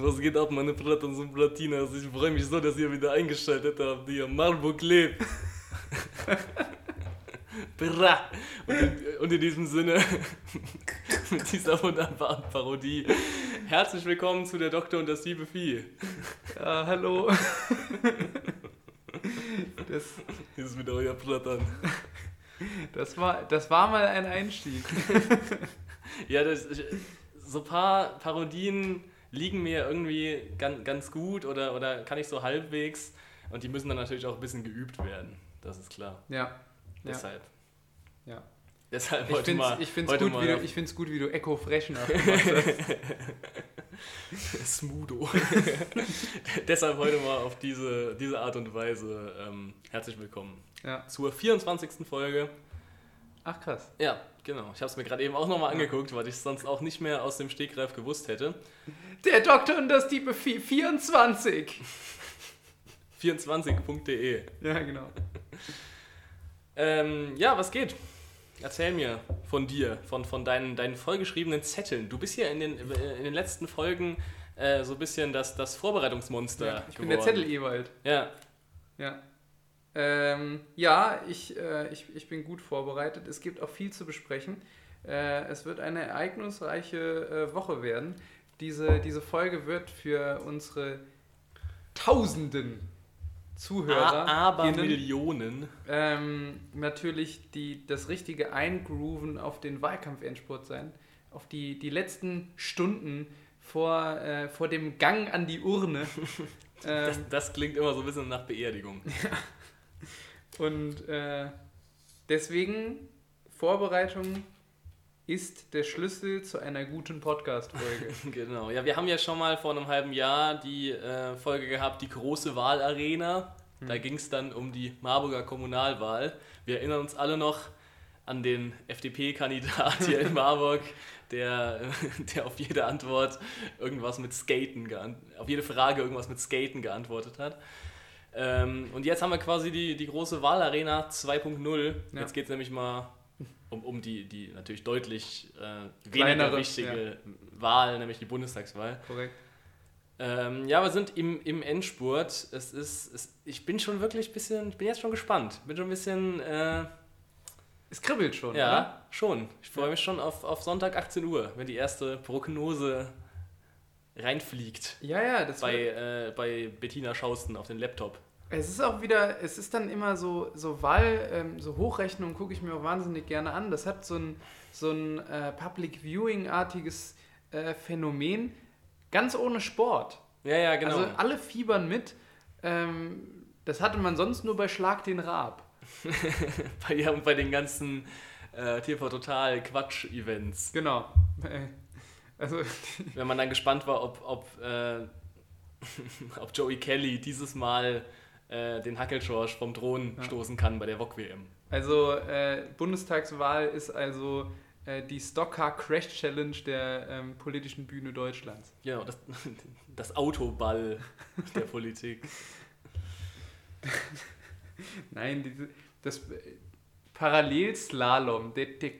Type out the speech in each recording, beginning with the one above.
Was geht ab, meine Platons und Platinas? Ich freue mich so, dass ihr wieder eingeschaltet habt. Ihr Marburg lebt. Bra. Und in, und in diesem Sinne, mit dieser wunderbaren Parodie, herzlich willkommen zu der Doktor und das liebe Vieh. Ja, hallo. Das, Hier ist wieder euer Plattern. Das war, das war mal ein Einstieg. ja, das, so ein paar Parodien liegen mir irgendwie ganz, ganz gut oder, oder kann ich so halbwegs. Und die müssen dann natürlich auch ein bisschen geübt werden. Das ist klar. Ja. Deshalb. Ja. Deshalb ich heute mal. Ich finde es gut, wie du, gut, wie du Echo Fresh Smudo. Deshalb heute mal auf diese, diese Art und Weise ähm, herzlich willkommen ja. zur 24. Folge. Ach krass. Ja, genau. Ich habe es mir gerade eben auch nochmal angeguckt, weil ich es sonst auch nicht mehr aus dem Stegreif gewusst hätte. Der Doktor und das Diebe 24. 24.de. Ja, genau. ähm, ja, was geht? Erzähl mir von dir, von, von deinen, deinen vollgeschriebenen Zetteln. Du bist ja in den, in den letzten Folgen äh, so ein bisschen das, das Vorbereitungsmonster. Ja, ich geworden. bin der Zettel-Ewald. Ja. Ja. Ähm, ja, ich, äh, ich, ich bin gut vorbereitet. Es gibt auch viel zu besprechen. Äh, es wird eine ereignisreiche äh, Woche werden. Diese, diese Folge wird für unsere Tausenden Zuhörer. Aber Millionen. Ähm, natürlich die, das richtige Eingrooven auf den Wahlkampf-Endspurt sein. Auf die, die letzten Stunden vor, äh, vor dem Gang an die Urne. das, das, klingt immer so ein bisschen nach Beerdigung. Und äh, deswegen Vorbereitung ist der Schlüssel zu einer guten Podcast-Folge. genau. Ja, wir haben ja schon mal vor einem halben Jahr die äh, Folge gehabt, die große Wahlarena. Da hm. ging es dann um die Marburger Kommunalwahl. Wir erinnern uns alle noch an den FDP-Kandidat hier in Marburg, der, der auf jede Antwort irgendwas mit Skaten, auf jede Frage irgendwas mit Skaten geantwortet hat. Ähm, und jetzt haben wir quasi die, die große Wahlarena 2.0. Ja. Jetzt geht es nämlich mal um, um die, die natürlich deutlich äh, weniger wichtige ja. Wahl, nämlich die Bundestagswahl. Korrekt. Ähm, ja, wir sind im, im Endspurt. Es ist, es, ich bin schon wirklich ein bisschen, ich bin jetzt schon gespannt. Bin schon ein bisschen. Äh, es kribbelt schon, ja, oder? schon. Ich freue mich schon auf, auf Sonntag 18 Uhr, wenn die erste Prognose reinfliegt. Ja, ja, das bei, äh, bei Bettina Schausten auf den Laptop. Es ist auch wieder, es ist dann immer so, so Wahl, ähm, so Hochrechnungen gucke ich mir auch wahnsinnig gerne an. Das hat so ein, so ein äh, Public Viewing-artiges äh, Phänomen, ganz ohne Sport. Ja, ja, genau. Also alle fiebern mit. Ähm, das hatte man sonst nur bei Schlag den Raab. bei, ja, und bei den ganzen äh, TV Total Quatsch-Events. Genau. Also, Wenn man dann gespannt war, ob, ob, äh, ob Joey Kelly dieses Mal äh, den Hackelschorsch vom Thron ja. stoßen kann bei der VOG-WM. Also äh, Bundestagswahl ist also äh, die Stockcar Crash Challenge der ähm, politischen Bühne Deutschlands. Ja, das, das Autoball der Politik. Nein, diese, das äh, Parallelslalom, der, der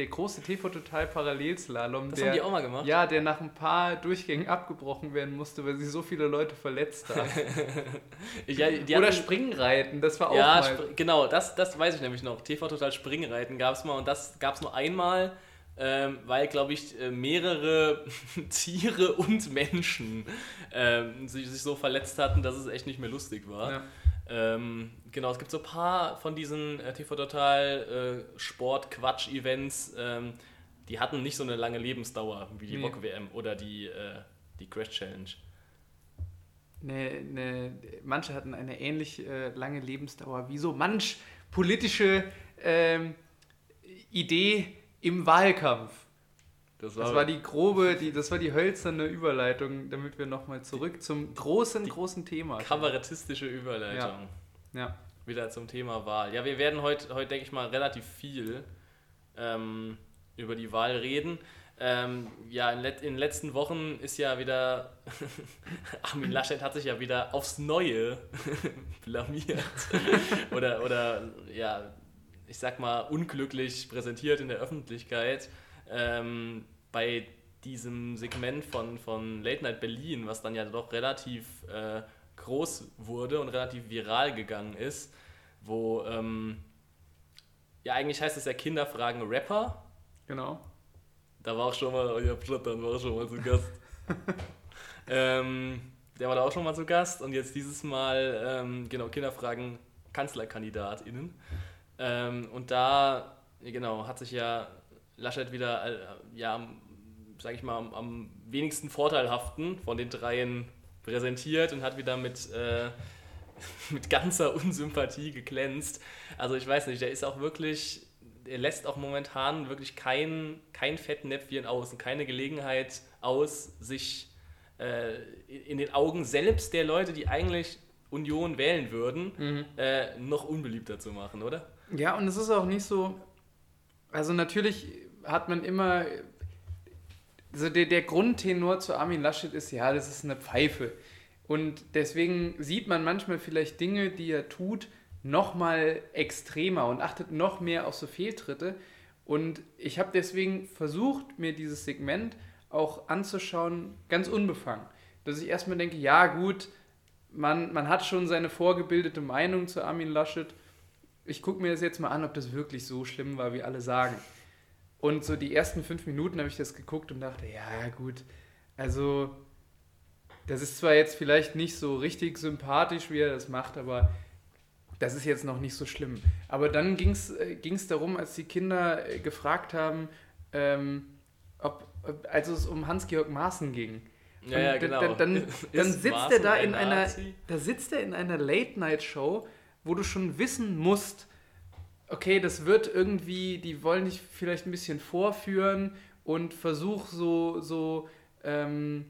der große TV-Total-Parallelslalom. Das haben die auch mal gemacht? Ja, der nach ein paar Durchgängen abgebrochen werden musste, weil sich so viele Leute verletzt haben. ja, Oder hatten, Springreiten, das war auch ja, mal. genau, das, das weiß ich nämlich noch. TV-Total Springreiten gab es mal und das gab es nur einmal, ähm, weil, glaube ich, äh, mehrere Tiere und Menschen ähm, sich, sich so verletzt hatten, dass es echt nicht mehr lustig war. Ja. Ähm, genau, es gibt so ein paar von diesen äh, TV Total äh, Sport-Quatsch-Events, ähm, die hatten nicht so eine lange Lebensdauer wie die nee. WM oder die, äh, die Crash Challenge. Ne, ne, manche hatten eine ähnlich äh, lange Lebensdauer wie so manch politische ähm, Idee im Wahlkampf. Das war, das war, die grobe, die, das war die hölzerne Überleitung, damit wir nochmal zurück zum großen, großen Thema. Kabarettistische Überleitung. Ja. ja. Wieder zum Thema Wahl. Ja, wir werden heute, heute denke ich mal, relativ viel ähm, über die Wahl reden. Ähm, ja, in, let, in den letzten Wochen ist ja wieder, Armin Laschet hat sich ja wieder aufs Neue blamiert. oder, oder, ja, ich sag mal, unglücklich präsentiert in der Öffentlichkeit ähm, bei diesem Segment von, von Late Night Berlin, was dann ja doch relativ äh, groß wurde und relativ viral gegangen ist, wo, ähm, ja, eigentlich heißt es ja Kinderfragen Rapper. Genau. Da war auch schon mal, euer Plattern war auch schon mal zu Gast. ähm, der war da auch schon mal zu Gast und jetzt dieses Mal, ähm, genau, Kinderfragen KanzlerkandidatInnen. Ähm, und da, genau, hat sich ja Laschet wieder, äh, ja, sag ich mal, am, am, wenigsten vorteilhaften von den dreien präsentiert und hat wieder mit, äh, mit ganzer Unsympathie geglänzt. Also ich weiß nicht, der ist auch wirklich, er lässt auch momentan wirklich kein, kein Fettnäpfchen aus und keine Gelegenheit aus, sich äh, in den Augen selbst der Leute, die eigentlich Union wählen würden, mhm. äh, noch unbeliebter zu machen, oder? Ja, und es ist auch nicht so, also natürlich hat man immer, also der, der Grundtenor zu Armin Laschet ist, ja, das ist eine Pfeife. Und deswegen sieht man manchmal vielleicht Dinge, die er tut, nochmal extremer und achtet noch mehr auf so Fehltritte. Und ich habe deswegen versucht, mir dieses Segment auch anzuschauen, ganz unbefangen. Dass ich erstmal denke, ja gut, man, man hat schon seine vorgebildete Meinung zu Armin Laschet. Ich gucke mir das jetzt mal an, ob das wirklich so schlimm war, wie alle sagen. Und so die ersten fünf Minuten habe ich das geguckt und dachte, ja gut, also das ist zwar jetzt vielleicht nicht so richtig sympathisch, wie er das macht, aber das ist jetzt noch nicht so schlimm. Aber dann ging es äh, darum, als die Kinder äh, gefragt haben, ähm, ob, als es um Hans-Georg Maaßen ging. Ja, ja, genau. Dann, dann, dann sitzt er da in ein einer, da sitzt er in einer Late-Night-Show, wo du schon wissen musst, okay, das wird irgendwie, die wollen dich vielleicht ein bisschen vorführen und versuch so, so, ähm,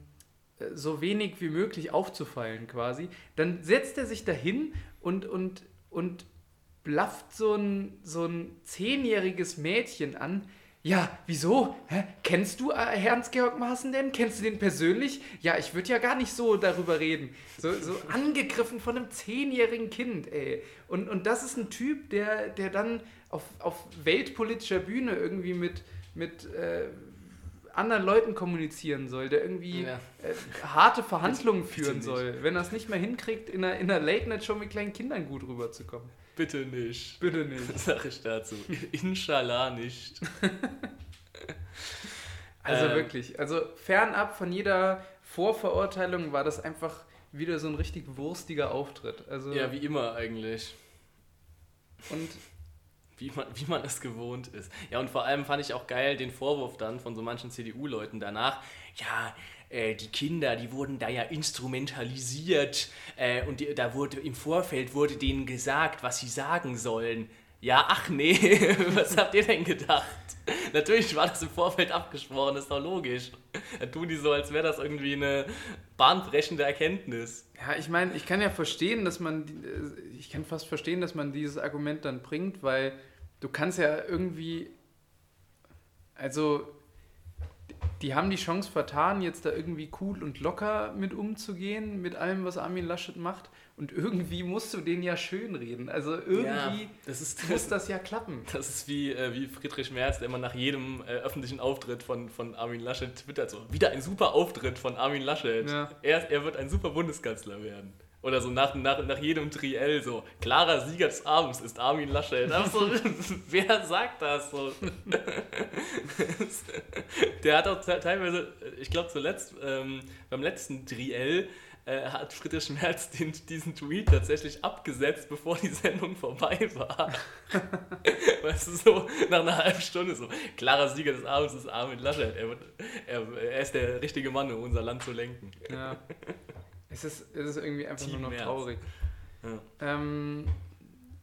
so wenig wie möglich aufzufallen quasi. Dann setzt er sich dahin und, und, und blafft so ein, so ein zehnjähriges Mädchen an, ja, wieso? Hä? Kennst du äh, Hans-Georg Maaßen denn? Kennst du den persönlich? Ja, ich würde ja gar nicht so darüber reden. So, so angegriffen von einem zehnjährigen Kind, ey. Und, und das ist ein Typ, der, der dann auf, auf weltpolitischer Bühne irgendwie mit, mit äh, anderen Leuten kommunizieren soll, der irgendwie ja. äh, harte Verhandlungen führen soll, wenn er es nicht mehr hinkriegt, in einer, in einer Late-Night-Show mit kleinen Kindern gut rüberzukommen. Bitte nicht. Bitte nicht. Sag ich dazu. Inshallah nicht. also ähm. wirklich, also fernab von jeder Vorverurteilung war das einfach wieder so ein richtig wurstiger Auftritt. Also ja, wie immer eigentlich. Und wie man, wie man es gewohnt ist. Ja, und vor allem fand ich auch geil den Vorwurf dann von so manchen CDU-Leuten danach. Ja, äh, die Kinder, die wurden da ja instrumentalisiert äh, und die, da wurde im Vorfeld wurde denen gesagt, was sie sagen sollen. Ja, ach nee, was habt ihr denn gedacht? Natürlich war das im Vorfeld abgesprochen, ist doch logisch. Da tun die so, als wäre das irgendwie eine bahnbrechende Erkenntnis. Ja, ich meine, ich kann ja verstehen, dass man, äh, ich kann fast verstehen, dass man dieses Argument dann bringt, weil du kannst ja irgendwie, also die haben die Chance vertan, jetzt da irgendwie cool und locker mit umzugehen, mit allem, was Armin Laschet macht. Und irgendwie musst du den ja schönreden. Also irgendwie ja, das ist, muss das ja klappen. Das ist wie, äh, wie Friedrich Merz, der immer nach jedem äh, öffentlichen Auftritt von, von Armin Laschet twittert so, wieder ein super Auftritt von Armin Laschet. Ja. Er, er wird ein super Bundeskanzler werden. Oder so nach, nach, nach jedem Triell so, klarer Sieger des Abends ist Armin Laschet. So, wer sagt das so? Der hat auch teilweise, ich glaube zuletzt, ähm, beim letzten Triell äh, hat Friedrich Merz den, diesen Tweet tatsächlich abgesetzt, bevor die Sendung vorbei war. weißt du, so nach einer halben Stunde so, klarer Sieger des Abends ist Armin Laschet. Er, wird, er, er ist der richtige Mann, um unser Land zu lenken. Ja. Es ist, es ist irgendwie einfach Team nur noch März. traurig. Ja. Ähm,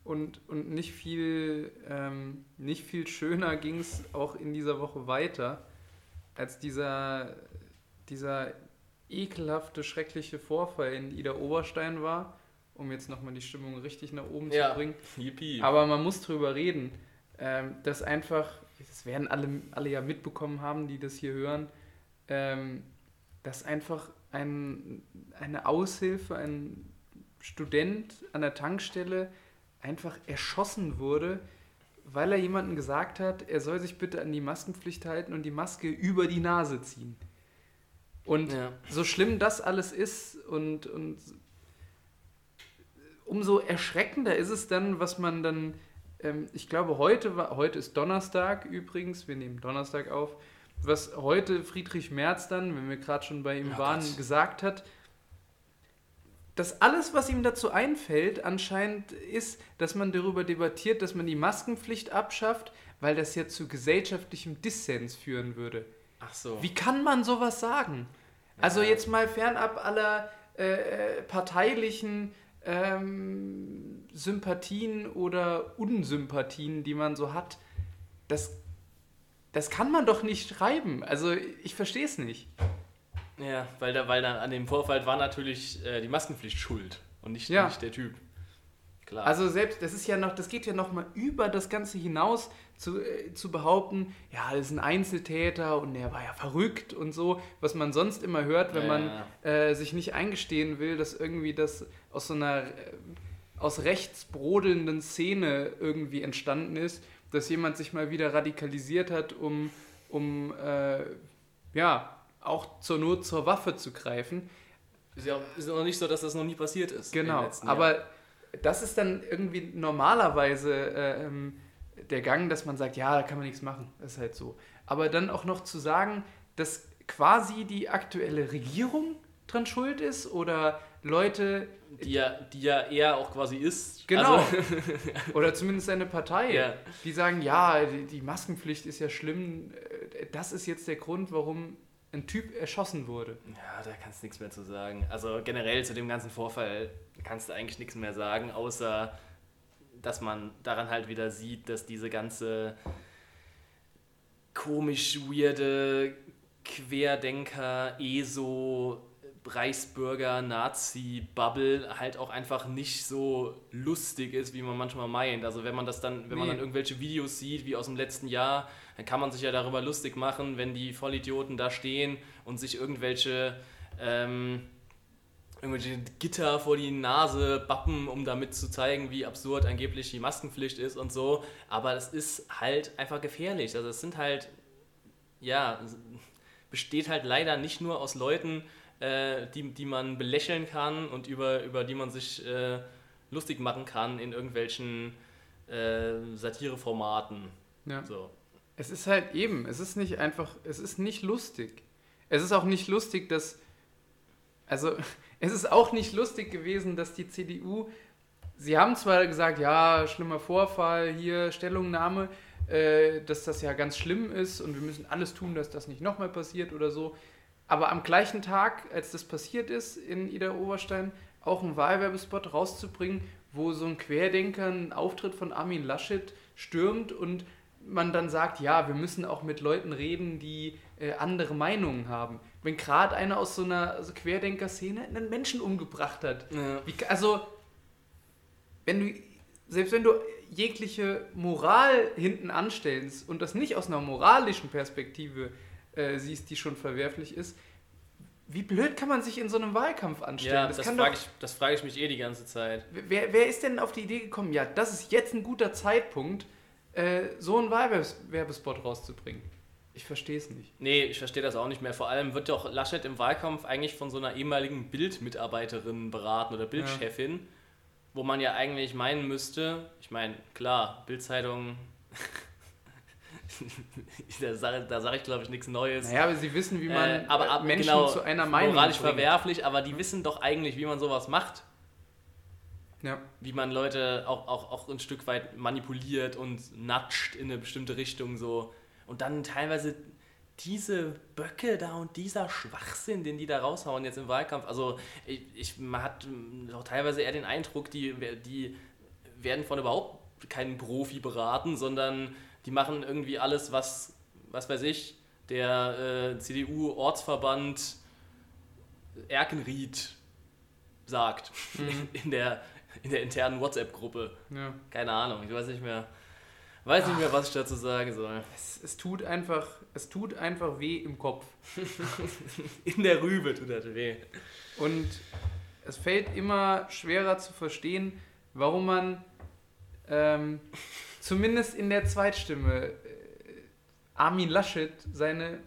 und, und nicht viel, ähm, nicht viel schöner ging es auch in dieser Woche weiter, als dieser, dieser ekelhafte, schreckliche Vorfall in Ida Oberstein war, um jetzt nochmal die Stimmung richtig nach oben ja. zu bringen. Yippie. Aber man muss drüber reden, ähm, dass einfach, das werden alle, alle ja mitbekommen haben, die das hier hören, ähm, dass einfach ein, eine Aushilfe, ein Student an der Tankstelle einfach erschossen wurde weil er jemanden gesagt hat, er soll sich bitte an die Maskenpflicht halten und die Maske über die Nase ziehen. Und Ja. so schlimm das alles ist und, und umso erschreckender ist es dann, was man dann, ähm, ich glaube, heute, war, heute ist Donnerstag übrigens, wir nehmen Donnerstag auf, was heute Friedrich Merz dann, wenn wir gerade schon bei ihm Oh waren, Gott. gesagt hat, dass alles, was ihm dazu einfällt, anscheinend ist, dass man darüber debattiert, dass man die Maskenpflicht abschafft, weil das ja zu gesellschaftlichem Dissens führen würde. Ach so. Wie kann man sowas sagen? Also Ja. jetzt mal fernab aller äh, parteilichen ähm, Sympathien oder Unsympathien, die man so hat. Das, das kann man doch nicht schreiben. Also ich verstehe es nicht. Ja, weil, da, weil da an dem Vorfall war natürlich äh, die Maskenpflicht schuld und nicht, Ja. nicht der Typ. Klar. Also selbst, das ist ja noch, das geht ja noch mal über das Ganze hinaus zu, äh, zu behaupten, ja, das ist ein Einzeltäter und der war ja verrückt und so, was man sonst immer hört, wenn Ja, man ja, äh, sich nicht eingestehen will, dass irgendwie das aus so einer äh, aus rechts brodelnden Szene irgendwie entstanden ist, dass jemand sich mal wieder radikalisiert hat, um, um äh, ja, auch zur Not zur Waffe zu greifen. ist ja auch, ist auch nicht so, dass das noch nie passiert ist. Genau, aber das ist dann irgendwie normalerweise äh, ähm, der Gang, dass man sagt, ja, da kann man nichts machen, das ist halt so. Aber dann auch noch zu sagen, dass quasi die aktuelle Regierung dran schuld ist oder Leute, Die ja, die ja er auch quasi ist. genau, Also, oder zumindest eine Partei, Ja. die sagen, ja, die, die Maskenpflicht ist ja schlimm, äh, das ist jetzt der Grund, warum ein Typ erschossen wurde. ja, da kannst du nichts mehr zu sagen. Also generell zu dem ganzen Vorfall kannst du eigentlich nichts mehr sagen, außer dass man daran halt wieder sieht, dass diese ganze komisch weirde Querdenker, ESO, Reichsbürger, Nazi-Bubble halt auch einfach nicht so lustig ist, wie man manchmal meint. Also wenn man das dann, wenn man Nee. dann irgendwelche Videos sieht, wie aus dem letzten Jahr, dann kann man sich ja darüber lustig machen, wenn die Vollidioten da stehen und sich irgendwelche ähm, irgendwelche Gitter vor die Nase bappen, um damit zu zeigen, wie absurd angeblich die Maskenpflicht ist und so. Aber es ist halt einfach gefährlich. Also es sind halt, ja, es besteht halt leider nicht nur aus Leuten, äh, die, die man belächeln kann und über, über die man sich äh, lustig machen kann in irgendwelchen äh, Satireformaten. Ja. So. Es ist halt eben, es ist nicht einfach, es ist nicht lustig. Es ist auch nicht lustig, dass, also es ist auch nicht lustig gewesen, dass die CDU, sie haben zwar gesagt, ja, schlimmer Vorfall, hier Stellungnahme, äh, dass das ja ganz schlimm ist und wir müssen alles tun, dass das nicht nochmal passiert oder so, aber am gleichen Tag, als das passiert ist in Ida Oberstein, auch einen Wahlwerbespot rauszubringen, wo so ein Querdenker einen Auftritt von Armin Laschet stürmt und man dann sagt, ja, wir müssen auch mit Leuten reden, die äh, andere Meinungen haben. Wenn gerade einer aus so einer so Querdenker-Szene einen Menschen umgebracht hat. Ja. Wie, also, wenn du, selbst wenn du jegliche Moral hinten anstellst und das nicht aus einer moralischen Perspektive äh, siehst, die schon verwerflich ist, wie blöd kann man sich in so einem Wahlkampf anstellen? Ja, das, kann frage ich, das frage ich mich eh die ganze Zeit. Wer, wer ist denn auf die Idee gekommen, ja, das ist jetzt ein guter Zeitpunkt, äh, so einen Wahlwerbespot rauszubringen? Ich verstehe es nicht. Nee, ich verstehe das auch nicht mehr. Vor allem wird doch Laschet im Wahlkampf eigentlich von so einer ehemaligen Bildmitarbeiterin beraten oder Bildchefin, wo man ja eigentlich meinen müsste, ich meine, klar, Bildzeitung, da sage sag ich glaube ich nichts Neues. Naja, aber sie wissen, wie man Äh, aber ab, Menschen genau, zu einer Meinung moralisch bringt. verwerflich, aber die wissen doch eigentlich, wie man sowas macht. Ja. Wie man Leute auch, auch, auch ein Stück weit manipuliert und natscht in eine bestimmte Richtung so. Und dann teilweise diese Böcke da und dieser Schwachsinn, den die da raushauen jetzt im Wahlkampf. Also ich, ich, man hat ähm, auch teilweise eher den Eindruck, die, die werden von überhaupt keinem Profi beraten, sondern die machen irgendwie alles, was, was weiß ich, der äh, CDU-Ortsverband Erkenried sagt in, der, in der internen WhatsApp-Gruppe. ja. Keine Ahnung, ich weiß nicht mehr, weiß nicht mehr, was ich dazu sagen soll. Es, es, tut einfach, es tut einfach weh im Kopf. In der Rübe tut das weh. Und es fällt immer schwerer zu verstehen, warum man ähm, zumindest in der Zweitstimme äh, Armin Laschet seine,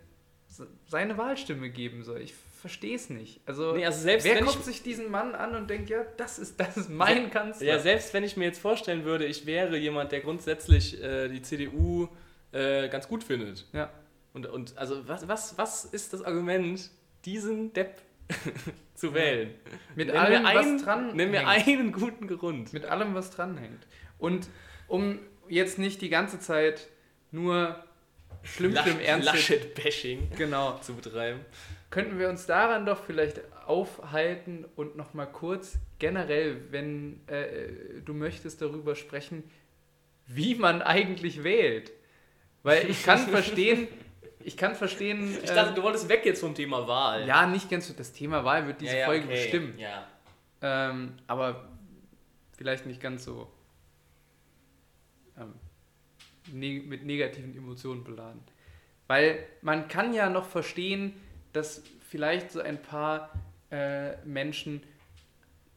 seine Wahlstimme geben soll. Ich verstehe es nicht. Also, Nee, also selbst wer wenn guckt ich- sich diesen Mann an und denkt, ja, das ist, das ist mein Kanzler. Ja, selbst wenn ich mir jetzt vorstellen würde, ich wäre jemand, der grundsätzlich äh, die CDU äh, ganz gut findet. Ja. Und, und also was, was, was ist das Argument, diesen Depp zu wählen? Mit allem, was dran Nenn mir einen guten Grund. Mit allem, was dranhängt. Und um jetzt nicht die ganze Zeit nur schlimm, schlimm ernst Laschet-Bashing Genau. zu betreiben. Könnten wir uns daran doch vielleicht aufhalten und nochmal kurz generell, wenn äh, du möchtest, darüber sprechen, wie man eigentlich wählt. Weil ich kann verstehen, ich kann verstehen, Ich dachte, äh, du wolltest weg jetzt vom Thema Wahl. ja, nicht ganz so, das Thema Wahl wird diese Ja, ja, Folge okay. bestimmen. Ja. Ähm, aber vielleicht nicht ganz so ne mit negativen Emotionen beladen. Weil man kann ja noch verstehen, dass vielleicht so ein paar äh, Menschen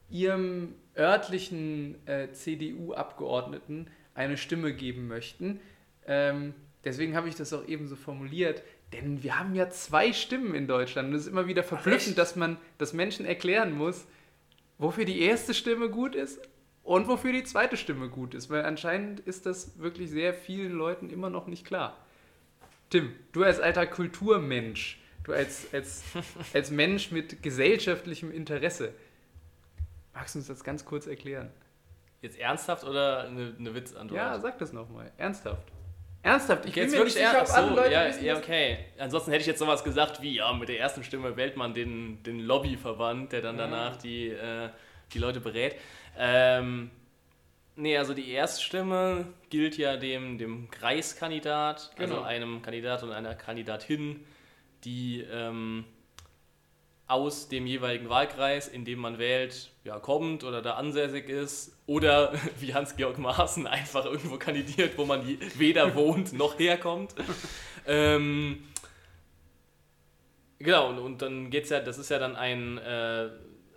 ihrem örtlichen äh, CDU-Abgeordneten eine Stimme geben möchten. Ähm, deswegen habe ich das auch eben so formuliert. Denn wir haben ja zwei Stimmen in Deutschland. Und es ist immer wieder verblüffend, dass man das Menschen erklären muss, wofür die erste Stimme gut ist und wofür die zweite Stimme gut ist. Weil anscheinend ist das wirklich sehr vielen Leuten immer noch nicht klar. Tim, du als alter Kulturmensch, du als, als, als Mensch mit gesellschaftlichem Interesse, magst du uns das ganz kurz erklären? Jetzt ernsthaft oder eine, eine Witzantwort? Ja, sag das nochmal. Ernsthaft. Ernsthaft, ich Okay, bin jetzt mir nicht wirklich sicher, ob ernst. alle So, Leute ja, wissen, ja, okay. Ansonsten hätte ich jetzt sowas gesagt wie, ja, mit der ersten Stimme wählt man den, den Lobbyverband, der dann danach die, äh, die Leute berät. Ähm, nee, also die Erststimme gilt ja dem, dem Kreiskandidat, Genau. also einem Kandidat und einer Kandidatin, die ähm, aus dem jeweiligen Wahlkreis, in dem man wählt, ja, kommt oder da ansässig ist oder wie Hans-Georg Maaßen einfach irgendwo kandidiert, wo man weder wohnt noch herkommt. ähm, genau, und, und dann geht's ja, das ist ja dann ein, äh,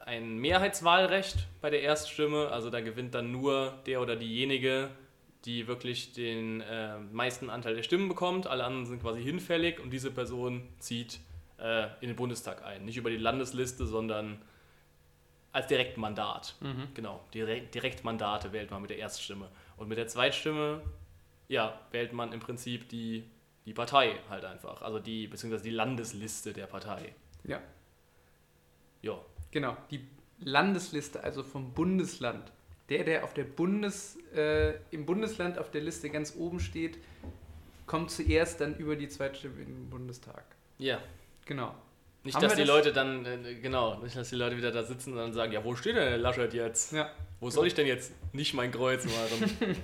ein Mehrheitswahlrecht bei der Erststimme, also da gewinnt dann nur der oder diejenige, die wirklich den äh, meisten Anteil der Stimmen bekommt. Alle anderen sind quasi hinfällig und diese Person zieht äh, in den Bundestag ein. Nicht über die Landesliste, sondern als Direktmandat. Mhm. Genau, Direkt, Direktmandate wählt man mit der Erststimme. Und mit der Zweitstimme, ja, wählt man im Prinzip die, die Partei halt einfach. Also die, beziehungsweise die Landesliste der Partei. Ja, Ja. Genau. Die Landesliste, also vom Bundesland. Der, der auf der Bundes, äh, im Bundesland auf der Liste ganz oben steht, kommt zuerst dann über die Zweitstimme in den Bundestag. Ja. Genau. Nicht, Haben dass die das- Leute dann, äh, genau, nicht, dass die Leute wieder da sitzen und dann sagen, ja, wo steht denn der Laschet jetzt? Ja, Wo soll ich denn jetzt nicht mein Kreuz machen?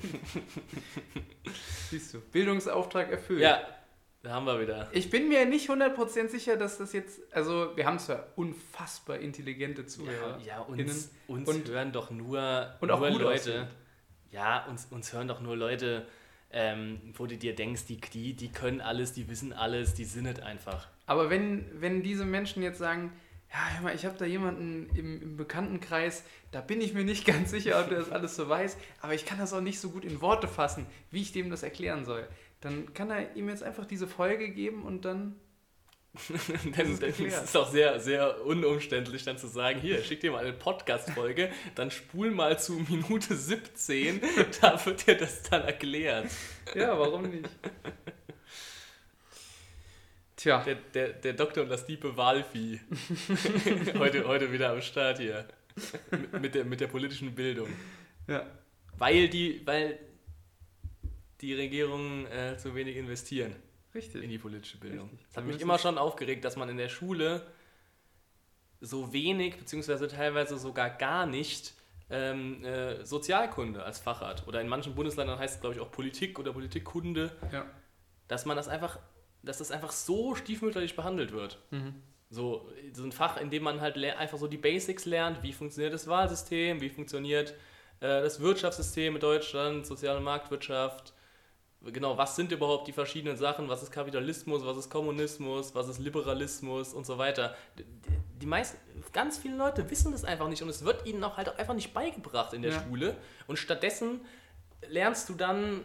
siehst du. Bildungsauftrag erfüllt. ja, da haben wir wieder. Ich bin mir nicht 100% sicher, dass das jetzt, also wir haben zwar unfassbar intelligente Zuhörer. Ja, uns, innen uns und- hören doch nur, und auch nur gut Leute. aussehend. Ja, uns, uns hören doch nur Leute, ähm, wo du dir denkst, die, die, die können alles, die wissen alles, die sind es einfach. Aber wenn, wenn diese Menschen jetzt sagen, ja, hör mal, ich habe da jemanden im, im Bekanntenkreis, da bin ich mir nicht ganz sicher, ob der das alles so weiß, aber ich kann das auch nicht so gut in Worte fassen, wie ich dem das erklären soll. Dann kann er ihm jetzt einfach diese Folge geben und dann. Denn ist es ist auch sehr, sehr unumständlich, dann zu sagen, hier, schick dir mal eine Podcast-Folge, dann spul mal zu Minute 17, da wird dir das dann erklärt. Ja, warum nicht? Tja, Der, der, der Doktor und das diepe Walvieh. heute, heute wieder am Start hier. Mit- Mit der, mit der politischen Bildung. ja. Weil die, weil die Regierungen äh, zu wenig investieren in Richtig. die politische Bildung. Richtig. Das hat mich immer schon aufgeregt, dass man in der Schule so wenig, beziehungsweise teilweise sogar gar nicht ähm, äh, Sozialkunde als Fach hat. Oder in manchen Bundesländern heißt es, glaube ich, auch Politik oder Politikkunde, Ja. dass man das einfach, dass das einfach so stiefmütterlich behandelt wird. Mhm. So, so ein Fach, in dem man halt einfach so die Basics lernt, wie funktioniert das Wahlsystem, wie funktioniert äh, das Wirtschaftssystem in Deutschland, soziale Marktwirtschaft, genau, was sind überhaupt die verschiedenen Sachen, was ist Kapitalismus, was ist Kommunismus, was ist Liberalismus und so weiter. Die, meisten, ganz viele Leute wissen das einfach nicht und es wird ihnen auch halt auch einfach nicht beigebracht in der Ja. Schule und stattdessen lernst du dann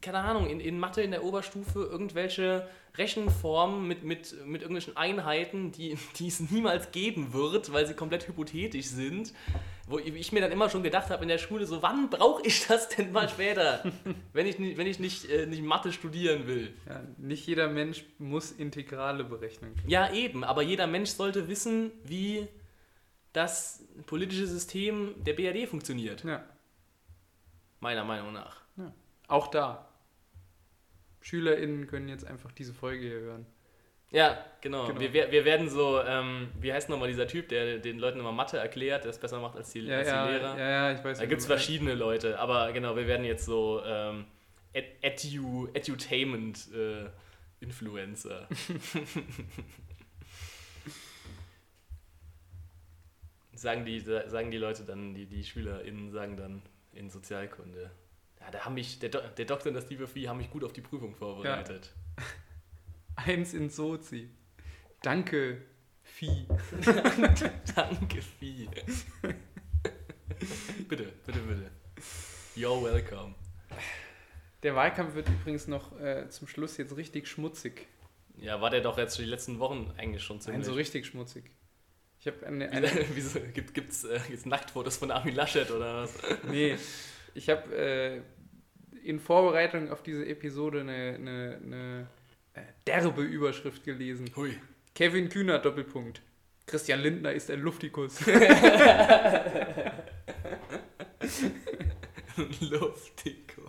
keine Ahnung, in, in Mathe in der Oberstufe irgendwelche Rechenformen mit, mit, mit irgendwelchen Einheiten, die, die es niemals geben wird, weil sie komplett hypothetisch sind. Wo ich mir dann immer schon gedacht habe in der Schule, so wann brauche ich das denn mal später, wenn ich, nicht, wenn ich nicht, äh, nicht Mathe studieren will. Ja, nicht jeder Mensch muss Integrale berechnen. können. Ja, eben, aber jeder Mensch sollte wissen, wie das politische System der BRD funktioniert. Ja, Meiner Meinung nach. ja. Auch da. SchülerInnen können jetzt einfach diese Folge hier hören. Ja, genau. Genau. Wir, wir werden so, ähm, wie heißt nochmal dieser Typ, der den Leuten immer Mathe erklärt, der es besser macht als die, Ja, als ja, die Lehrer? ja, ja, ich weiß Da gibt es verschiedene Leute, aber genau, wir werden jetzt so ähm, Ed- Edu, Edutainment äh, Influencer. sagen, die, sagen die Leute dann, die, die SchülerInnen sagen dann in Sozialkunde. Ja, da haben mich, der, Do der Doktor und das Vieh haben mich gut auf die Prüfung vorbereitet. Eins in Sozi. Danke, Vieh. Danke, Vieh. bitte, bitte, bitte. You're welcome. Der Wahlkampf wird übrigens noch äh, zum Schluss jetzt richtig schmutzig. Ja, war der doch jetzt die letzten Wochen eigentlich schon Nein, ziemlich. so richtig schmutzig. Ich habe eine, eine Wieso, gibt, gibt's äh, jetzt Nacktfotos von Armin Laschet oder was? Nee, ich habe äh, in Vorbereitung auf diese Episode eine, eine, eine derbe Überschrift gelesen. Hui. Kevin Kühner, Doppelpunkt. Christian Lindner ist ein Luftikus. Luftikus.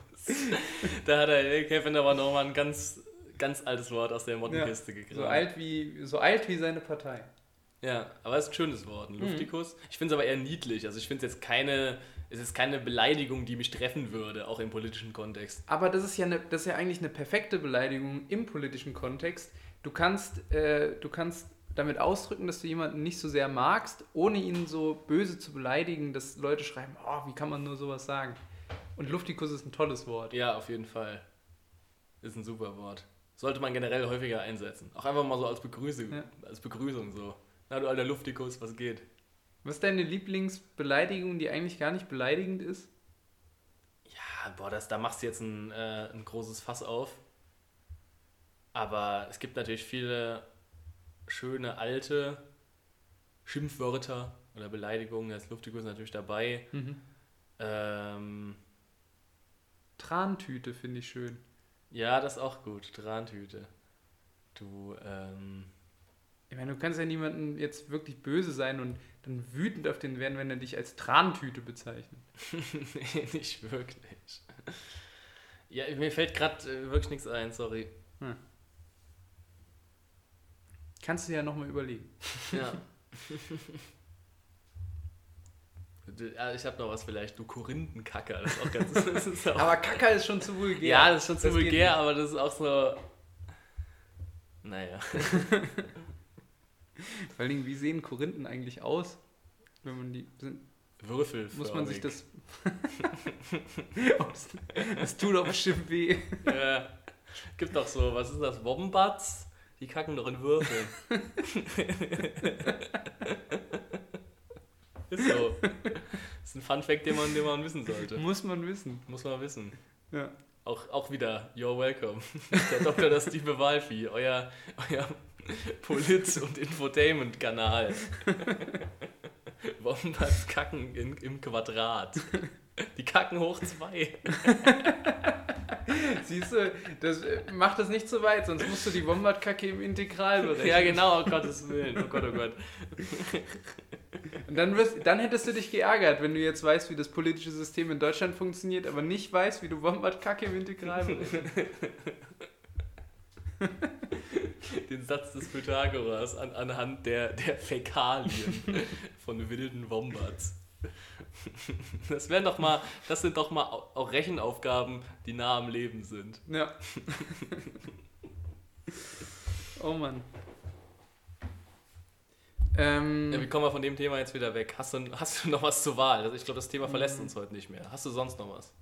Da hat der Kevin aber nochmal ein ganz, ganz altes Wort aus der Mottenkiste gegraben. so, alt wie, so alt wie seine Partei. Ja, aber es ist ein schönes Wort, ein Mhm. Luftikus. Ich finde es aber eher niedlich. Also ich finde es jetzt keine, es ist keine Beleidigung, die mich treffen würde, auch im politischen Kontext. Aber das ist ja, eine, das ist ja eigentlich eine perfekte Beleidigung im politischen Kontext. Du kannst, äh, du kannst damit ausdrücken, dass du jemanden nicht so sehr magst, ohne ihn so böse zu beleidigen, dass Leute schreiben, oh, wie kann man nur sowas sagen? Und Luftikus ist ein tolles Wort. Ja, auf jeden Fall. Ist ein super Wort. Sollte man generell häufiger einsetzen. Auch einfach mal so als Begrüßung, Ja. als Begrüßung so. Na du alter Luftikus, was geht? Was ist deine Lieblingsbeleidigung, die eigentlich gar nicht beleidigend ist? Ja, boah, das, da machst du jetzt ein, äh, ein großes Fass auf. Aber es gibt natürlich viele schöne alte Schimpfwörter oder Beleidigungen. Das Luftikus ist natürlich dabei. Ähm, Trantüte finde ich schön. ja, das ist auch gut. Trantüte. Du, ähm, Ich meine, du kannst ja niemanden jetzt wirklich böse sein und dann wütend auf den werden, wenn er dich als Trantüte bezeichnet. nee, nicht wirklich. Ja, mir fällt gerade äh, wirklich nichts ein, sorry. Kannst du ja nochmal überlegen. Ja. Ich habe noch was vielleicht. Du Korinthenkacker. Das ist auch ganz. Das ist auch, Aber Kacker ist schon zu vulgär. ja, das ist schon zu Das vulgär, aber das ist auch so. Naja. Vor allen Dingen, wie sehen Korinthen eigentlich aus? Wenn man die sind, Würfel. muss man sich das. Das, tut doch bestimmt weh. Ja. Gibt doch so, was ist das? Wombats? Die kacken doch in Würfeln. ist so. Das ist ein Fun-Fact, den man, den man wissen sollte. Muss man wissen. Muss man wissen. Ja. Auch, auch wieder, you're welcome. Der Doktor, das liebe Wahlvieh, euer, euer Polit- und Infotainment-Kanal. Wombats kacken in, im Quadrat. Die kacken hoch zwei. Siehst du, das äh, mach das nicht so weit, sonst musst du die Wombat-Kacke im Integral berechnen. Ja, genau, um Gottes Willen. Oh Gott, oh Gott. Und dann, wirst, dann hättest du dich geärgert, wenn du jetzt weißt, wie das politische System in Deutschland funktioniert, aber nicht weißt, wie du Wombat-Kacke im Integral berechnest. Den Satz des Pythagoras an, anhand der, der Fäkalien von wilden Wombats. Das wären doch mal, das sind doch mal au- auch Rechenaufgaben, die nah am Leben sind. Ja. oh Mann. Ähm, Ja, wie kommen wir von dem Thema jetzt wieder weg? Hast du, hast du noch was zur Wahl? Also ich glaube, das Thema verlässt uns heute nicht mehr. Hast du sonst noch was?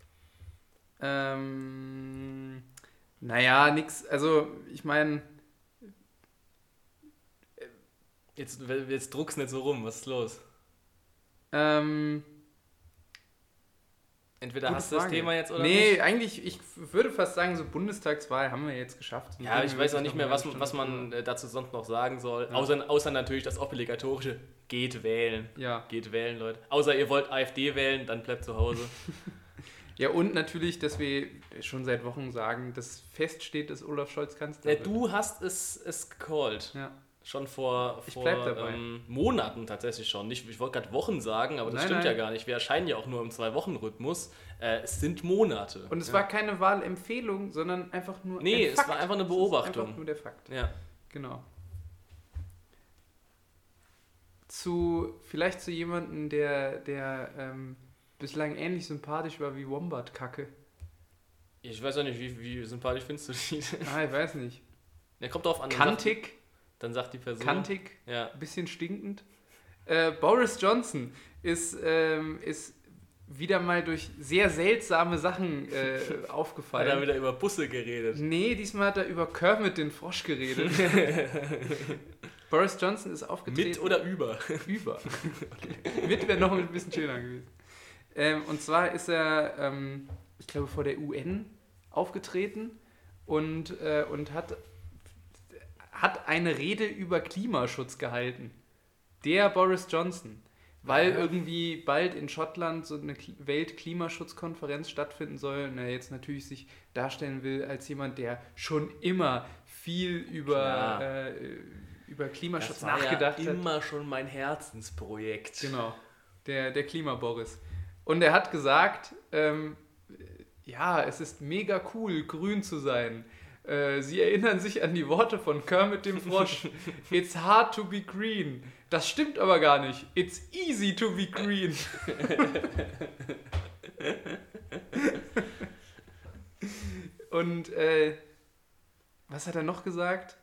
ähm, naja, nix. Also, ich meine, Jetzt, jetzt druckst nicht so rum, was ist los? ähm, Entweder hast du das. Thema jetzt oder nee, nicht. eigentlich, ich würde fast sagen, so Bundestagswahl haben wir jetzt geschafft. Ja, ich weiß auch nicht mehr, was, Stunde was man äh, dazu sonst noch sagen soll. Ja. Außer, außer natürlich das obligatorische, geht wählen. Ja. Geht wählen, Leute. Außer ihr wollt AfD wählen, dann bleibt zu Hause. ja, und natürlich, dass wir schon seit Wochen sagen, dass feststeht, dass Olaf Scholz Kanzler Ja, du hast es, es gecallt. Ja. Schon vor, vor. Ähm, Monaten tatsächlich schon. Nicht, ich wollte gerade Wochen sagen, aber das Nein, stimmt nein. ja gar nicht. Wir erscheinen ja auch nur im Zwei-Wochen-Rhythmus. Äh, es sind Monate. Und es ja. war keine Wahlempfehlung, sondern einfach nur Nee, ein es Fakt. war einfach eine Beobachtung. Einfach nur der Fakt. Ja. Genau. Zu, vielleicht zu jemandem, der, der ähm, bislang ähnlich sympathisch war wie Wombat-Kacke. Ich weiß auch nicht, wie, wie sympathisch findest du die? Ah, ich weiß nicht. Ja, kommt drauf an. Kantig, dann sagt die Person. kantig, Ja. bisschen stinkend. Äh, Boris Johnson ist, ähm, ist wieder mal durch sehr seltsame Sachen äh, Hat er aufgefallen. wieder über Busse geredet. Nee, diesmal hat er über Kermit den Frosch geredet. Boris Johnson ist aufgetreten. Mit oder über? Über. Mit wäre noch ein bisschen schöner gewesen. Ähm, und zwar ist er, ähm, ich glaube, vor der UN aufgetreten und, äh, und hat, hat eine Rede über Klimaschutz gehalten. Der Boris Johnson. Weil Ja. irgendwie bald in Schottland so eine Kli- Weltklimaschutzkonferenz stattfinden soll und er jetzt natürlich sich darstellen will als jemand, der schon immer viel über, äh, über Klimaschutz Das war nachgedacht ja hat. immer schon mein Herzensprojekt. Genau, der, der Klima-Boris. Und er hat gesagt, ähm, ja, es ist mega cool, grün zu sein. Äh, Sie erinnern sich an die Worte von Kermit dem Frosch. It's hard to be green. Das stimmt aber gar nicht. It's easy to be green. Und äh, was hat er noch gesagt?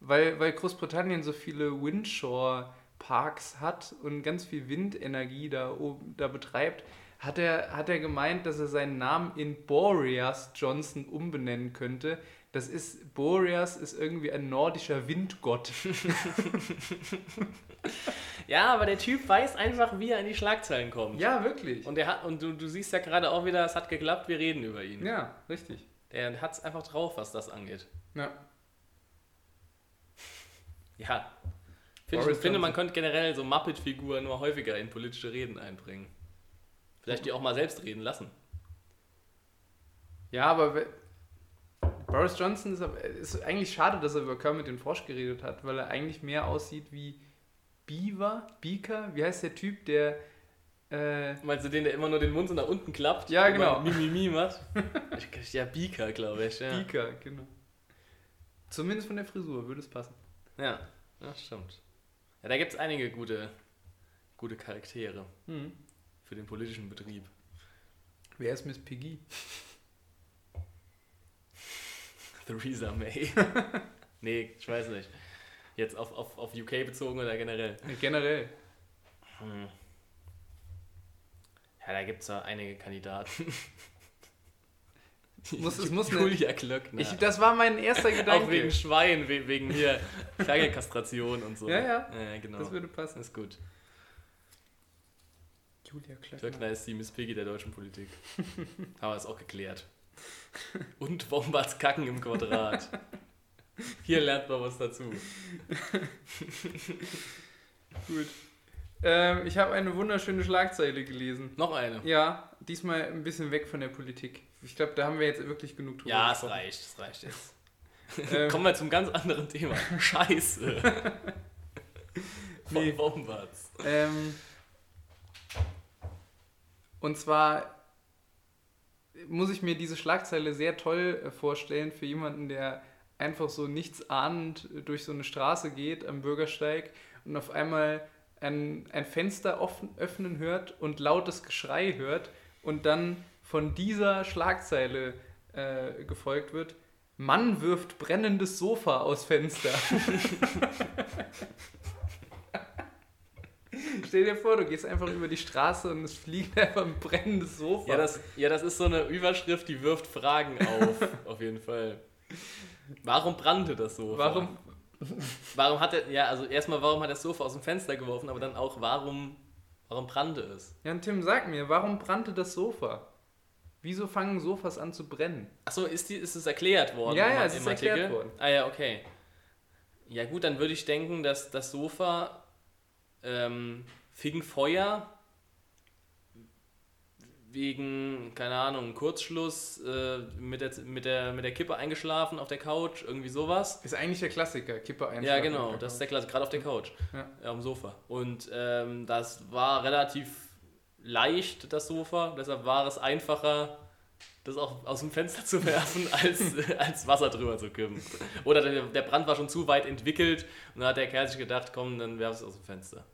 Weil, weil Großbritannien so viele Windshore-Parks hat und ganz viel Windenergie da, oben, da betreibt, hat er, hat er gemeint, dass er seinen Namen in Boreas Johnson umbenennen könnte. Das ist, Boreas ist irgendwie ein nordischer Windgott. Ja, aber der Typ weiß einfach, wie er in die Schlagzeilen kommt. Ja, wirklich. Und, er hat, und du, du siehst ja gerade auch wieder, es hat geklappt, wir reden über ihn. Ja, richtig. Der hat es einfach drauf, was das angeht. Ja. Ja. Find ich finde, man könnte generell so Muppet-Figuren nur häufiger in politische Reden einbringen. Vielleicht die auch mal selbst reden lassen. Ja, aber Boris Johnson ist, ist eigentlich schade, dass er über Kermit den Frosch geredet hat, weil er eigentlich mehr aussieht wie Beaver, Beaker, wie heißt der Typ, der äh, Meinst du den, der immer nur den Mund so nach unten klappt? Ja, genau. Mimimi macht? Ja, Beaker, glaube ich. Ja. Beaker, genau. Zumindest von der Frisur würde es passen. Ja, ja stimmt. Ja, da gibt es einige gute, gute Charaktere Hm. für den politischen Betrieb. Wer ist Miss Piggy? Theresa May. nee, ich weiß nicht. Jetzt auf, auf, auf UK bezogen oder generell? Generell. Hm. Ja, da gibt es ja einige Kandidaten. Muss- es muss Julia Klöckner. Ich, das war mein erster Gedanke. Auch wegen Schwein, we- wegen hier Ferkelkastration und so. Ja, ja. ja genau. Das würde passen. ist gut. Julia Klöckner. Klöckner ist die Miss Piggy der deutschen Politik. Wir es auch geklärt. Und Wombats Kacken im Quadrat. Hier lernt man was dazu. Gut. Ähm, ich habe eine wunderschöne Schlagzeile gelesen. Noch eine. Ja, diesmal ein bisschen weg von der Politik. Ich glaube, da haben wir jetzt wirklich genug drüber Ja, es reicht, es reicht jetzt. Ähm, Kommen wir zum ganz anderen Thema. Scheiße. Von Nee. Wombats. Ähm, und zwar muss ich mir diese Schlagzeile sehr toll äh, vorstellen für jemanden, der einfach so nichts ahnend durch so eine Straße geht am Bürgersteig und auf einmal ein, ein Fenster offen, öffnen hört und lautes Geschrei hört und dann von dieser Schlagzeile äh, gefolgt wird. Mann wirft brennendes Sofa aus Fenster. Stell dir vor, du gehst einfach über die Straße und es fliegt einfach ein brennendes Sofa. Ja das, ja, das ist so eine Überschrift, die wirft Fragen auf. auf jeden Fall. Warum brannte das Sofa? Warum? Warum hat er, ja, also erstmal, warum hat er das Sofa aus dem Fenster geworfen, aber dann auch, warum, warum brannte es? Ja, und Tim, sag mir, warum brannte das Sofa? Wieso fangen Sofas an zu brennen? Achso, ist, die, ist es erklärt worden? Ja, ja, es ist erklärt Artikel? worden. Ah ja, okay. Ja gut, dann würde ich denken, dass das Sofa ähm, fing Feuer wegen, keine Ahnung, Kurzschluss, äh, mit, der, mit, der, mit der Kippe eingeschlafen auf der Couch, irgendwie sowas. Ist eigentlich der Klassiker, Kippe einschlafen. Ja, genau, das ist der Klasse, gerade auf der Couch, Ja. ja. am Sofa. Und ähm, das war relativ leicht, das Sofa, deshalb war es einfacher, das auch aus dem Fenster zu werfen, als, als Wasser drüber zu kippen. Oder der, der Brand war schon zu weit entwickelt und dann hat der Kerl sich gedacht, komm, dann werf es aus dem Fenster.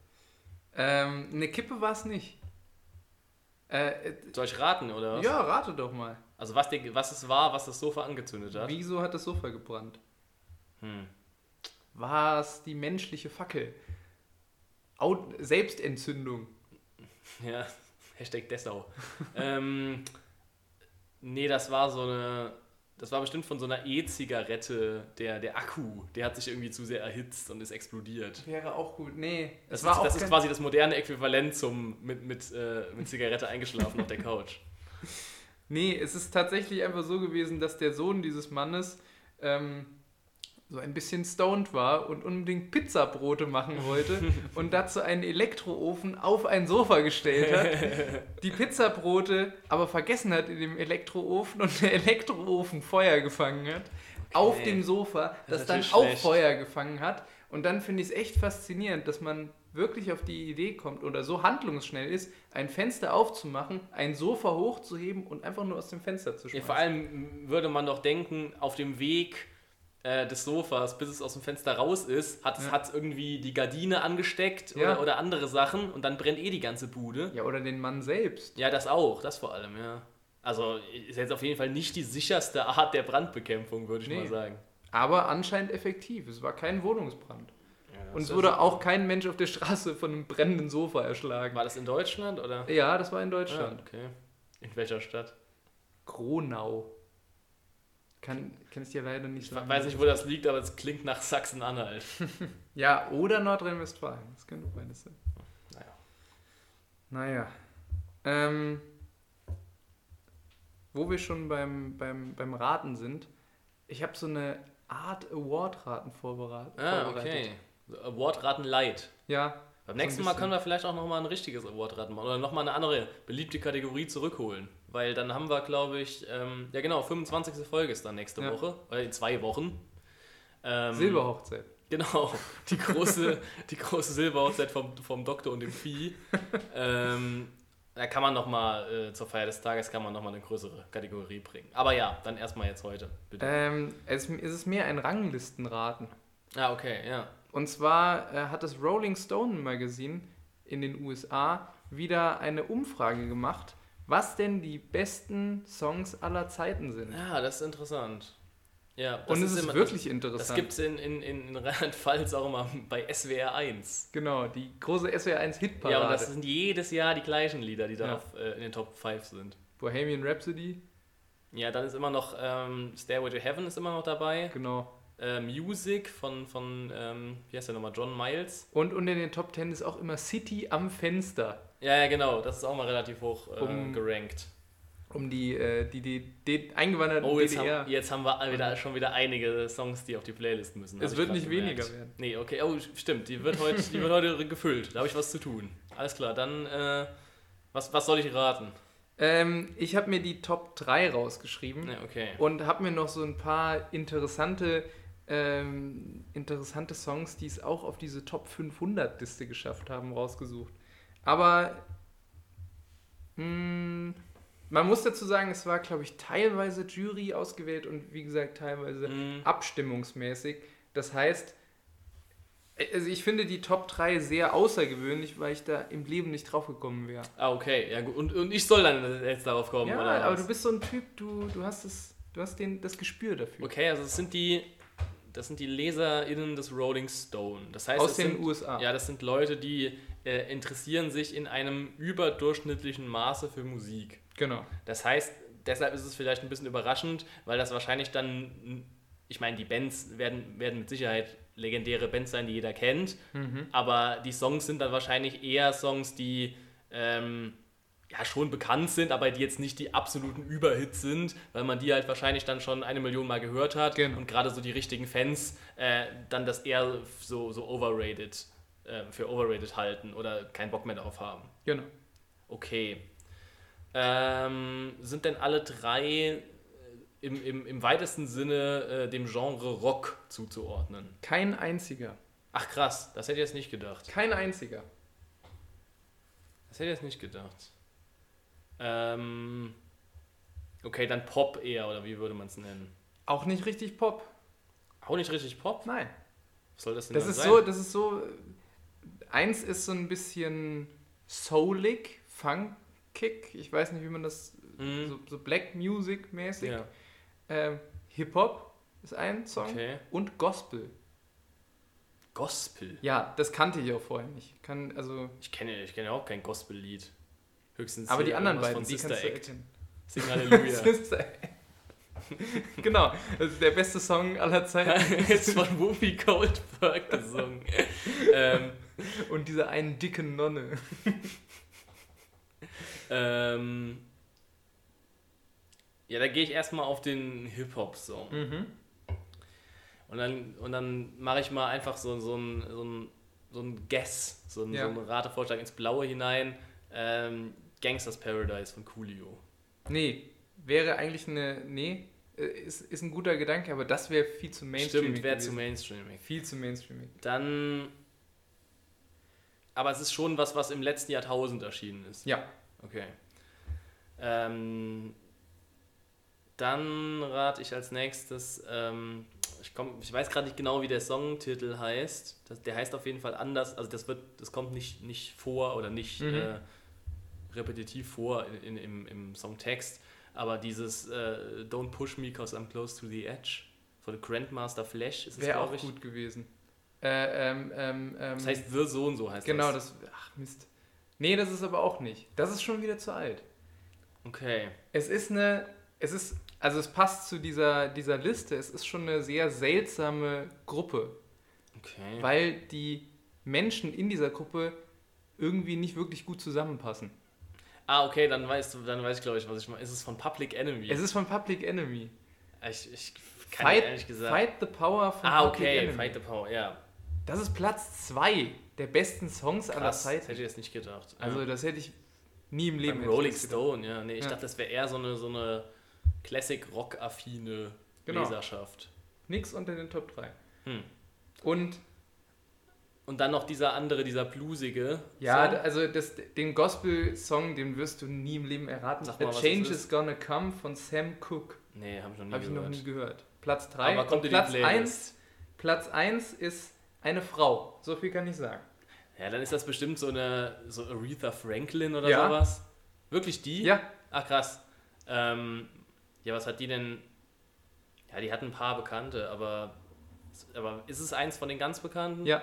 Ähm, eine Kippe war es nicht. Äh, äh, Soll ich raten, oder was? ja, rate doch mal. Also was, der, was es war, was das Sofa angezündet hat? Wieso hat das Sofa gebrannt? Hm. War es die menschliche Fackel? Au Selbstentzündung. Ja, Hashtag Dessau. ähm, nee, das war so eine. Das war bestimmt von so einer E-Zigarette, der, der Akku, der hat sich irgendwie zu sehr erhitzt und ist explodiert. Wäre auch gut. Nee, Das, war ist, auch das ist quasi das moderne Äquivalent zum mit, mit, äh, mit Zigarette eingeschlafen auf der Couch. Nee, es ist tatsächlich einfach so gewesen, dass der Sohn dieses Mannes ähm, so ein bisschen stoned war und unbedingt Pizzabrote machen wollte und dazu einen Elektroofen auf ein Sofa gestellt hat, die Pizzabrote aber vergessen hat in dem Elektroofen und der Elektroofen Feuer gefangen hat auf Okay. dem Sofa, Das das, dann auch schlecht. Feuer gefangen hat. Und dann finde ich es echt faszinierend, dass man wirklich auf die Idee kommt oder so handlungsschnell ist, ein Fenster aufzumachen, ein Sofa hochzuheben und einfach nur aus dem Fenster zu Ja, schmeißen. vor allem würde man doch denken, auf dem Weg äh, des Sofas, bis es aus dem Fenster raus ist, hat es Ja. hat's irgendwie die Gardine angesteckt Ja. oder, oder andere Sachen und dann brennt eh die ganze Bude. Ja, oder den Mann selbst. Ja, das auch, das vor allem, ja. Also ist jetzt auf jeden Fall nicht die sicherste Art der Brandbekämpfung, würde ich Nee. mal sagen. Aber anscheinend effektiv. Es war kein Wohnungsbrand. Ja, Und es wurde auch kein Mensch auf der Straße von einem brennenden Sofa erschlagen. War das in Deutschland oder? Ja, das war in Ah, Deutschland. okay. In welcher Stadt? Gronau. Kann, kann ich dir leider nicht Ich sagen. weiß nicht, wo das liegt, aber es klingt nach Sachsen-Anhalt. Ja, oder Nordrhein-Westfalen. Das könnte beides sein. Naja. Naja. Ähm, wo wir schon beim, beim, beim Raten sind, ich habe so eine Art Award-Raten vorbereitet. Ah, vorbereitet. okay. So, Awardraten Light. Ja, Beim nächsten Mal können wir vielleicht auch nochmal ein richtiges Awardraten machen oder nochmal eine andere beliebte Kategorie zurückholen. Weil dann haben wir, glaube ich, ähm, ja genau, 25. Folge ist dann nächste Ja. Woche, oder in zwei Wochen. Ähm, Silberhochzeit. Genau, die große, die große Silberhochzeit vom, vom Doktor und dem Vieh. ähm, da kann man nochmal äh, zur Feier des Tages kann man noch mal eine größere Kategorie bringen. Aber ja, dann erstmal jetzt heute, bitte. Ähm, es es ist mehr ein Ranglistenraten. ah, okay, ja. Und zwar äh, hat das Rolling Stone Magazine in den USA wieder eine Umfrage gemacht, was denn die besten Songs aller Zeiten sind. Ja, das ist interessant. Ja, das Und es ist immer- wirklich Das interessant. gibt es in, in, in, in Rheinland-Pfalz auch immer bei SWR 1. genau, die große SWR1 Hitparade. Ja, und das sind jedes Jahr die gleichen Lieder, die da Ja. äh, in den Top 5 sind. Bohemian Rhapsody, Ja, dann ist immer noch ähm, Stairway to Heaven ist immer noch dabei. genau. Äh, Music von, von ähm, wie heißt der nochmal, John Miles. Und unter den Top 10 ist auch immer City am Fenster, Ja, ja, genau, das ist auch mal relativ hoch äh, Um- gerankt. um die, äh, die, die, die eingewanderten Oh, jetzt, DDR. haben, jetzt haben wir wieder, schon wieder einige Songs, die auf die Playlist müssen. Es wird nicht gemerkt. weniger werden. Nee, okay, oh, stimmt, die wird heute, die wird heute gefüllt. Da habe ich was zu tun. Alles klar, dann, äh, was, was soll ich raten? Ähm, ich habe mir die Top 3 rausgeschrieben. Ja, okay. und habe mir noch so ein paar interessante, ähm, interessante Songs, die es auch auf diese Top 500 Liste geschafft haben, rausgesucht. Aber mh, man muss dazu sagen, es war, glaube ich, teilweise Jury ausgewählt und wie gesagt, teilweise Mhm. abstimmungsmäßig. Das heißt, also ich finde die Top 3 sehr außergewöhnlich, weil ich da im Leben nicht drauf gekommen wäre. Ah, okay, ja gut. Und, und ich soll dann jetzt darauf kommen, Ja, oder? aber was? du bist so ein Typ, du, du hast, das, du hast den, das Gespür dafür. Okay, also das sind die, das sind die LeserInnen des Rolling Stone. Das heißt, Aus es den sind, USA. Ja, das sind Leute, die äh, interessieren sich in einem überdurchschnittlichen Maße für Musik. Genau. Das heißt, deshalb ist es vielleicht ein bisschen überraschend, weil das wahrscheinlich dann, ich meine, die Bands werden, werden mit Sicherheit legendäre Bands sein, die jeder kennt, Mhm. aber die Songs sind dann wahrscheinlich eher Songs, die, ähm, ja schon bekannt sind, aber die jetzt nicht die absoluten Überhits sind, weil man die halt wahrscheinlich dann schon eine Million Mal gehört hat Genau. und gerade so die richtigen Fans äh, dann das eher so, so overrated, äh, für overrated halten oder keinen Bock mehr darauf haben. Genau. Okay. Ähm, sind denn alle drei äh, im, im, im weitesten Sinne äh, dem Genre Rock zuzuordnen? Kein einziger. Ach krass, das hätte ich jetzt nicht gedacht. Kein einziger. Das hätte ich jetzt nicht gedacht. Ähm, okay, dann Pop eher, oder wie würde man es nennen? Auch nicht richtig Pop. Auch nicht richtig Pop? Nein. Was soll das denn Das ist sein? so, das ist so. Eins ist so ein bisschen soulig, funkig. Ich weiß nicht, wie man das. Mhm. So, so Black Music mäßig. Ja, Ähm, Hip Hop ist ein Song. okay. Und Gospel. Gospel. Ja, das kannte ich auch vorher nicht. Kann, also, Ich kenne ich kenne auch kein Gospel-Lied. Höchstens aber die anderen beiden, die von kannst du erkennen. Sing Halleluja. Sister genau, das ist der beste Song aller Zeiten. Jetzt von Whoopi Goldberg gesungen. ähm, Und dieser einen dicken Nonne. ähm, ja, da gehe ich erstmal auf den Hip-Hop-Song. Mhm. Und dann, und dann mache ich mal einfach so, so ein, so ein, so ein Guess, so ein, Ja. so einen Ratevorschlag ins Blaue hinein. Ähm, Gangsters Paradise von Coolio. Nee, wäre eigentlich eine. Nee, äh, ist, ist ein guter Gedanke, aber das wäre viel zu Mainstream. Stimmt, wäre zu mainstreaming. Viel zu Mainstreamig. Dann. Aber es ist schon was, was im letzten Jahrtausend erschienen ist. Ja. Okay. Ähm, dann rate ich als nächstes, ähm, ich, komm, ich weiß gerade nicht genau, wie der Songtitel heißt. Das, der heißt auf jeden Fall anders. Also das wird, das kommt nicht, nicht vor oder nicht Mhm. äh, repetitiv vor in, in, im, im Songtext. Aber dieses äh, Don't Push Me Cause I'm Close to the Edge von Grandmaster Flash ist es, Wäre auch glaube ich. gut gewesen. Äh, ähm, ähm, ähm, Das heißt The so und so heißt genau, das. das. Ach, Mist. Nee, das ist aber auch nicht. Das ist schon wieder zu alt. Okay. Es ist eine. Es ist. Also, es passt zu dieser, dieser Liste. Es ist schon eine sehr seltsame Gruppe. Okay. weil die Menschen in dieser Gruppe irgendwie nicht wirklich gut zusammenpassen. Ah, okay, dann weißt du, dann weiß ich glaube ich, was ich meine. Ist es von Public Enemy? Es ist von Public Enemy. ich, ich kann Fight, ehrlich gesagt. Fight the Power von ah, Public okay, Enemy. Fight the Power, ja. Das ist Platz 2 der besten Songs aller Krass, das Zeiten. hätte ich jetzt nicht gedacht. Also das hätte ich nie im Leben Beim Rolling. Stone, ja. Nee, ich Ja. dachte, das wäre eher so eine, so eine Classic-Rock-affine Genau. Leserschaft. Nix unter den Top 3. Hm. Und Und dann noch dieser andere, dieser bluesige. ja, Song. also das, den Gospel-Song, den wirst du nie im Leben erraten. Sag The mal, Change is. Gonna Come von Sam Cooke. Nee, habe ich noch nie Habe ich gehört. noch nie gehört. Platz 3. Aber kommt Platz Playlist. 1 Platz 1 ist eine Frau. So viel kann ich sagen. Ja, dann ist das bestimmt so eine so Aretha Franklin oder Ja. sowas. Wirklich die? Ja, Ach krass. Ähm, ja, was hat die denn? Ja, die hat ein paar Bekannte, aber, aber ist es eins von den ganz Bekannten? ja.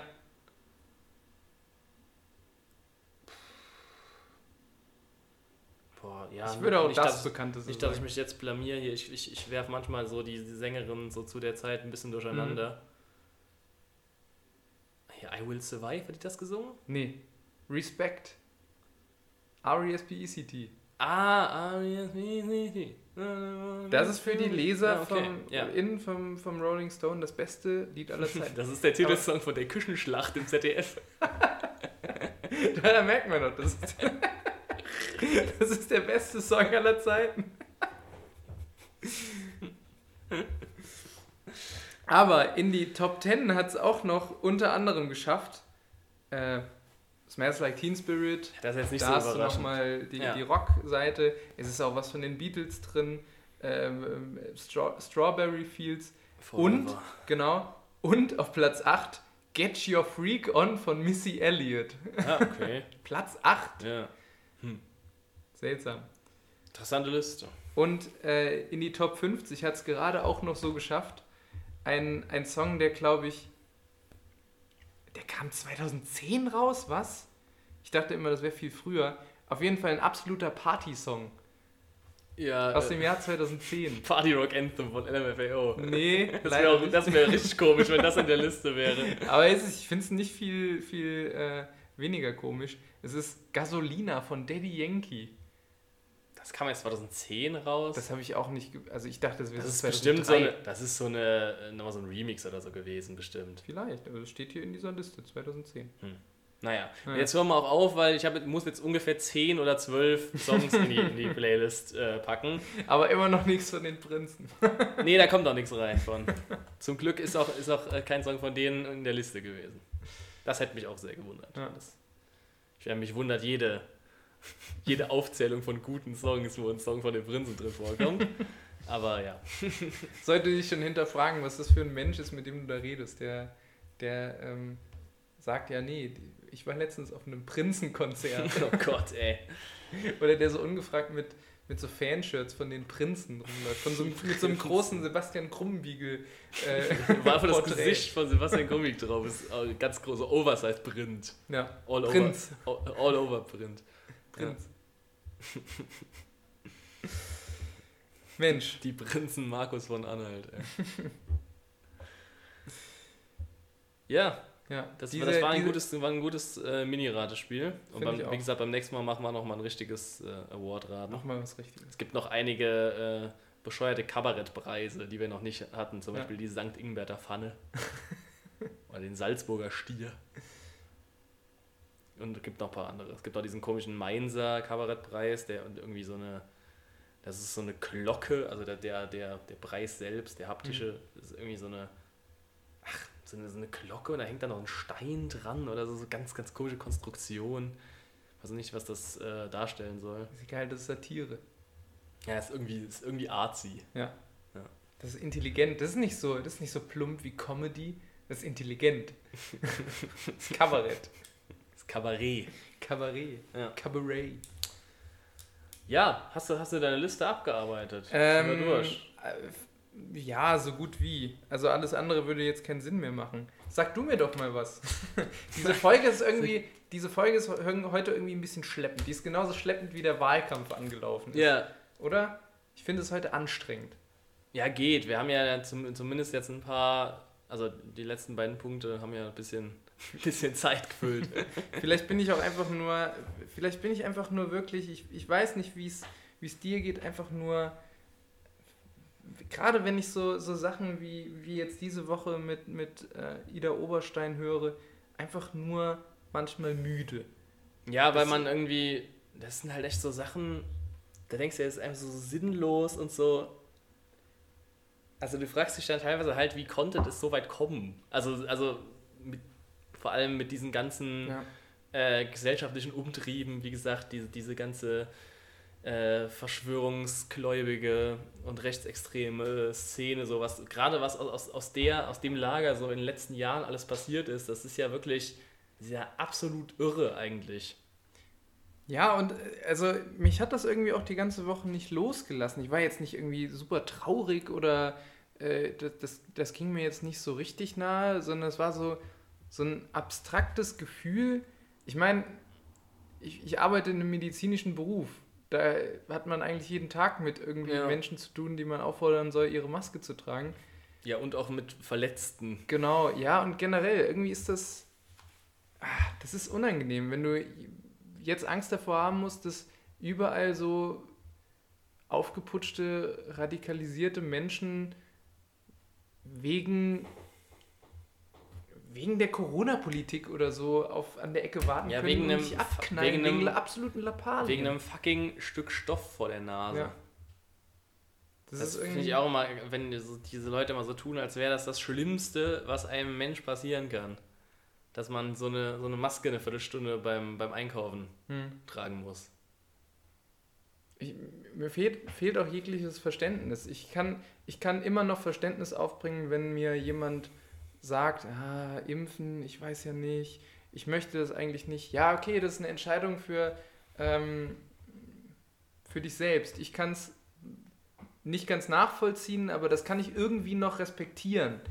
Boah, ja. ich würde auch nicht, das dass, Bekannte Nicht, dass ich mich jetzt blamier hier. Ich, ich, ich werfe manchmal so die Sängerin so zu der Zeit ein bisschen durcheinander. Hier, I Will Survive, hat die das gesungen? Nee. Respect. E R-E-S-P-E-C-T. Ah, ah, yes. Das ist für die Leser Ja, okay, vom, ja. in, vom, vom Rolling Stone das beste Lied aller Zeiten. Das ist der Titelsong von der Küchenschlacht im ZDF. da merkt man doch, das ist, das ist der beste Song aller Zeiten. Aber in die Top 10 hat es auch noch unter anderem geschafft. Äh, Smells Like Teen Spirit. Das ist jetzt nicht da so hast du nochmal die, Ja. die Rock-Seite. Es ist auch was von den Beatles drin. Ähm, ähm, Straw Strawberry Fields. Und, Forever. genau. Und auf Platz 8 Get Your Freak On von Missy Elliott. Ja, okay. Platz 8. Ja. Seltsam. Interessante Liste. Und äh, in die Top 50 hat es gerade auch noch so geschafft. Ein, ein Song, der glaube ich. Der kam 2010 raus, was? Ich dachte immer, das wäre viel früher. Auf jeden Fall ein absoluter Party-Song. Ja, Aus dem Jahr 2010. Party Rock Anthem von LMFAO. Nee, Das wäre nicht. das wär richtig komisch, wenn das in der Liste wäre. Aber ist, ich finde es nicht viel, viel äh, weniger komisch. Es ist Gasolina von Daddy Yankee. Das kam jetzt 2010 raus. Das habe ich auch nicht. Also ich dachte, das wäre Das ist 2003. bestimmt so eine, das ist so eine, äh, nochmal so ein Remix oder so gewesen, bestimmt. Vielleicht, aber das steht hier in dieser Liste, 2010. Naja, Ja. jetzt hören wir auch auf, weil ich hab, muss jetzt ungefähr 10 oder 12 Songs in die, in die Playlist äh, packen. Aber immer noch nichts von den Prinzen. Nee, da kommt auch nichts rein von. Zum Glück ist auch, ist auch äh, kein Song von denen in der Liste gewesen. Das hätte mich auch sehr gewundert. Ja. Das, ich wäre mich wundert jede, jede Aufzählung von guten Songs, wo ein Song von den Prinzen drin vorkommt. Aber ja. Sollte dich schon hinterfragen, was das für ein Mensch ist, mit dem du da redest. Der, der ähm, sagt ja, nee, ich war letztens auf einem Prinzenkonzert. Oh Gott, ey. Oder der so ungefragt mit, mit so Fanshirts von den Prinzen rumläuft. Von so einem, mit so einem großen Sebastian Krumbiegel. Äh, War das. Gesicht von Sebastian Gummig drauf. Ist ganz großer Oversize-Print. Ja, All Prinz. Over, all, all over Print. Prinz. Mensch, Die Prinzen Markus von Anhalt. Ja, ja. das, diese- war, das war ein gutes, war ein gutes äh, Mini-Ratespiel. Und beim, wie gesagt, beim nächsten Mal machen wir nochmal ein richtiges äh, Award-Raten. Mach mal was Richtiges. Es gibt noch einige äh, bescheuerte Kabarettpreise, die wir noch nicht hatten. Zum Ja. Beispiel die St. Ingberter Pfanne. Oder den Salzburger Stier. Und es gibt noch ein paar andere. Es gibt auch diesen komischen Mainzer Kabarettpreis, der und irgendwie so eine. Das ist so eine Glocke, also der, der, der, der Preis selbst, der haptische, das ist irgendwie so eine. Ach, so eine, so eine Glocke und da hängt da noch ein Stein dran oder so, so ganz, ganz komische Konstruktion. weiß nicht, was das äh, darstellen soll. Ist egal, das ist Satire. Ja, ist irgendwie, ist irgendwie artsy. Ja. Ja. Das ist intelligent. Das ist nicht so, das ist nicht so plump wie Comedy. Das ist intelligent. das ist Kabarett. Kabarett. Kabarett. Ja. Kabarett. Ja, hast du, hast du deine Liste abgearbeitet? Ähm, durch? äh, ja, so gut wie. Also alles andere würde jetzt keinen Sinn mehr machen. Sag du mir doch mal was. diese Folge ist irgendwie, diese Folge ist heu- heute irgendwie ein bisschen schleppend. Die ist genauso schleppend wie der Wahlkampf angelaufen ist. Ja. Oder? Ich finde es heute anstrengend. Ja, geht. Wir haben ja zum, zumindest jetzt ein paar, also die letzten beiden Punkte haben ja ein bisschen, bisschen Zeit gefüllt. Vielleicht bin ich auch einfach nur, vielleicht bin ich einfach nur wirklich, ich, ich weiß nicht, wie es wie es dir geht, einfach nur, gerade wenn ich so, so Sachen wie, wie jetzt diese Woche mit, mit äh, Ida Oberstein höre, einfach nur manchmal müde. Ja, weil Das- man irgendwie, das sind halt echt so Sachen, da denkst du, das ist einfach so sinnlos und so. Also du fragst dich dann teilweise halt, wie konnte das so weit kommen? Also, also mit, vor allem mit diesen ganzen Ja. äh, gesellschaftlichen Umtrieben, wie gesagt, diese, diese ganze äh, verschwörungsgläubige und rechtsextreme Szene, so was, gerade was aus, aus, der, aus dem Lager so in den letzten Jahren alles passiert ist, das ist ja wirklich sehr absolut irre eigentlich. Ja, und äh, also mich hat das irgendwie auch die ganze Woche nicht losgelassen. Ich war jetzt nicht irgendwie super traurig oder äh, das, das, das ging mir jetzt nicht so richtig nahe, sondern es war so, so ein abstraktes Gefühl. Ich meine, ich, ich arbeite in einem medizinischen Beruf. Da hat man eigentlich jeden Tag mit irgendwie Ja. Menschen zu tun, die man auffordern soll, ihre Maske zu tragen. Ja, und auch mit Verletzten. Genau, ja, und generell, irgendwie ist das. Ah, das ist unangenehm, wenn du jetzt Angst davor haben musst, dass überall so aufgeputschte, radikalisierte Menschen wegen, wegen der Corona-Politik oder so auf, an der Ecke warten Ja, können wegen und einem- dich abknallen, wegen wegen, einem- absoluten Lappalien. Wegen einem fucking Stück Stoff vor der Nase. Ja. Das, Das, ist finde ich auch immer, wenn diese Leute immer so tun, als wäre das das Schlimmste, was einem Mensch passieren kann. Dass man so eine, so eine Maske eine Viertelstunde beim, beim Einkaufen Hm. tragen muss. Ich, mir fehlt, fehlt auch jegliches Verständnis. Ich kann, ich kann immer noch Verständnis aufbringen, wenn mir jemand sagt, ah, impfen, ich weiß ja nicht, ich möchte das eigentlich nicht. Ja, okay, das ist eine Entscheidung für, ähm, für dich selbst. Ich kann es nicht ganz nachvollziehen, aber das kann ich irgendwie noch respektieren.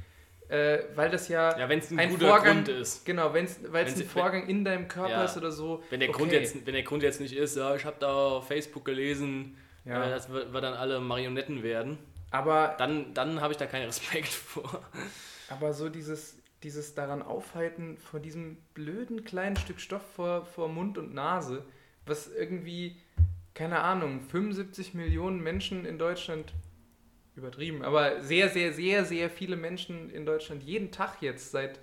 Äh, weil das ja, Ja, wenn es ein, ein guter Vorgang, Grund ist. genau, wenn's, weil es Wenn's- ein Vorgang in deinem Körper Ja. ist oder so. Wenn der, Grund okay. jetzt, wenn der Grund jetzt nicht ist, ja, ich habe da auf Facebook gelesen, Ja. äh, dass wir, wir dann alle Marionetten werden, Aber dann, dann habe ich da keinen Respekt vor. Aber so dieses, dieses daran aufhalten vor diesem blöden kleinen Stück Stoff vor, vor Mund und Nase, was irgendwie, keine Ahnung, 75 Millionen Menschen in Deutschland, übertrieben, aber sehr, sehr, sehr, sehr viele Menschen in Deutschland jeden Tag jetzt seit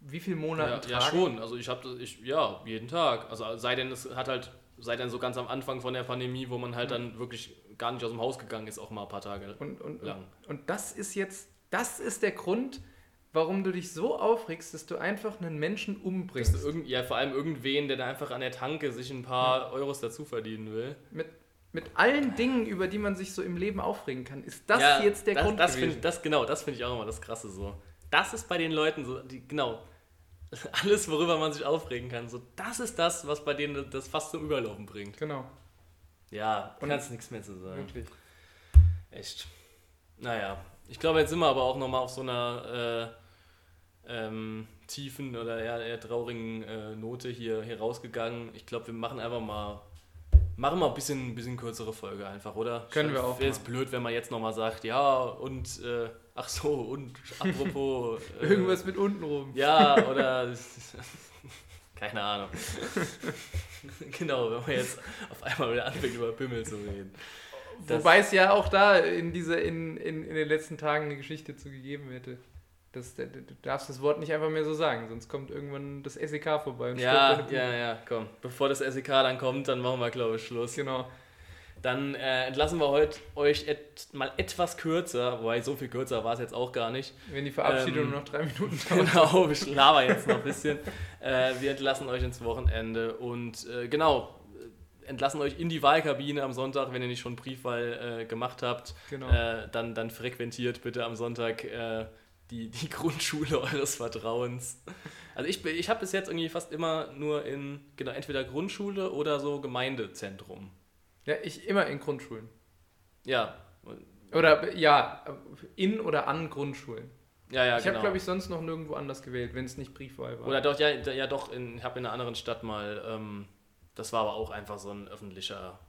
wie vielen Monaten ja, ja, schon. Also ich habe ich ja jeden Tag. Also sei denn es hat halt sei denn so ganz am Anfang von der Pandemie, wo man halt dann wirklich gar nicht aus dem Haus gegangen ist, auch mal ein paar Tage und, und, lang. Und das ist jetzt, das ist der Grund, warum du dich so aufregst, dass du einfach einen Menschen umbringst. Irgend, ja, vor allem irgendwen, der da einfach an der Tanke sich ein paar ja. Euros dazu verdienen will. Mit, mit allen Dingen, über die man sich so im Leben aufregen kann, ist das ja, jetzt der das, Grund das gewesen. Find, das, genau, das finde ich auch immer das Krasse so. Das ist bei den Leuten so, die, genau, alles, worüber man sich aufregen kann, so, das ist das, was bei denen das fast zum Überlaufen bringt. Genau. Ja, Und kannst nichts mehr zu sagen. Wirklich. Echt. Naja, ich glaube, jetzt sind wir aber auch nochmal auf so einer äh, ähm, tiefen oder eher, eher traurigen äh, Note hier, hier rausgegangen. Ich glaube, wir machen einfach mal machen wir ein bisschen, bisschen kürzere Folge einfach, oder? Können wir auch. Wäre es blöd, wenn man jetzt nochmal sagt, ja, und äh, ach so, und apropos. Äh, Irgendwas mit unten rum. Ja, oder. keine Ahnung. genau, wenn man jetzt auf einmal wieder anfängt, über Pimmel zu reden. Wobei es ja auch da in, diese, in, in, in den letzten Tagen eine Geschichte zu gegeben hätte. Das, du darfst das Wort nicht einfach mehr so sagen, sonst kommt irgendwann das SEK vorbei. ja, ja, ja, komm. Bevor das SEK dann kommt, dann machen wir, glaube ich, Schluss. Genau. Dann äh, entlassen wir heute euch et, mal etwas kürzer, wobei so viel kürzer war es jetzt auch gar nicht. Wenn die Verabschiedung ähm, noch drei Minuten dauert. Genau, ich laber jetzt noch ein bisschen. äh, wir entlassen euch ins Wochenende und äh, genau, entlassen euch in die Wahlkabine am Sonntag, wenn ihr nicht schon Briefwahl äh, gemacht habt. Genau. Äh, dann, dann frequentiert bitte am Sonntag äh, die, die Grundschule eures Vertrauens. Also ich, ich habe bis jetzt irgendwie fast immer nur in, genau, entweder Grundschule oder so Gemeindezentrum. Ja, ich immer in Grundschulen. Ja. Oder ja, in oder an Grundschulen. Ja, ja, ich genau. habe, glaube ich, sonst noch nirgendwo anders gewählt, wenn es nicht Briefwahl war. Oder doch, ja, ja doch, in, ich habe in einer anderen Stadt mal, ähm, das war aber auch einfach so ein öffentlicher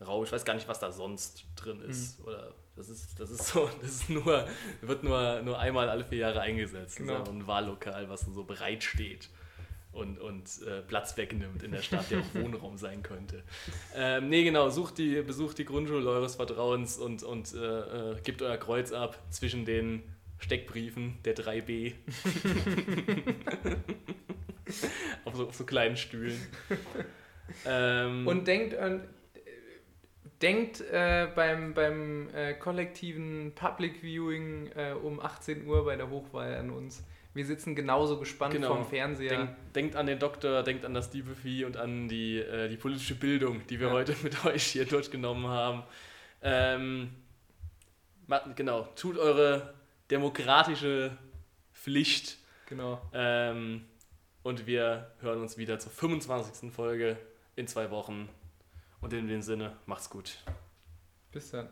Raum. Ich weiß gar nicht, was da sonst drin ist. Mhm. Oder das ist, das ist so, das ist nur, wird nur, nur einmal alle vier Jahre eingesetzt. Genau. Das ist ein Wahllokal, was so bereit steht und, und äh, Platz wegnimmt in der Stadt, der auch Wohnraum sein könnte. Ähm, nee, genau, sucht die, besucht die Grundschule eures Vertrauens und, und äh, äh, gebt euer Kreuz ab zwischen den Steckbriefen der 3B. auf, so, auf so kleinen Stühlen. Ähm, und denkt an denkt äh, beim, beim äh, kollektiven Public Viewing äh, um 18 Uhr bei der Hochwahl an uns. Wir sitzen genauso gespannt genau. vom Fernseher. Denk, denkt an den Doktor, denkt an das liebe Vieh und an die, äh, die politische Bildung, die wir ja. heute mit euch hier durchgenommen haben. Ähm, genau, tut eure demokratische Pflicht. Genau. Ähm, und wir hören uns wieder zur 25. Folge in zwei Wochen. Und in dem Sinne, macht's gut. Bis dann.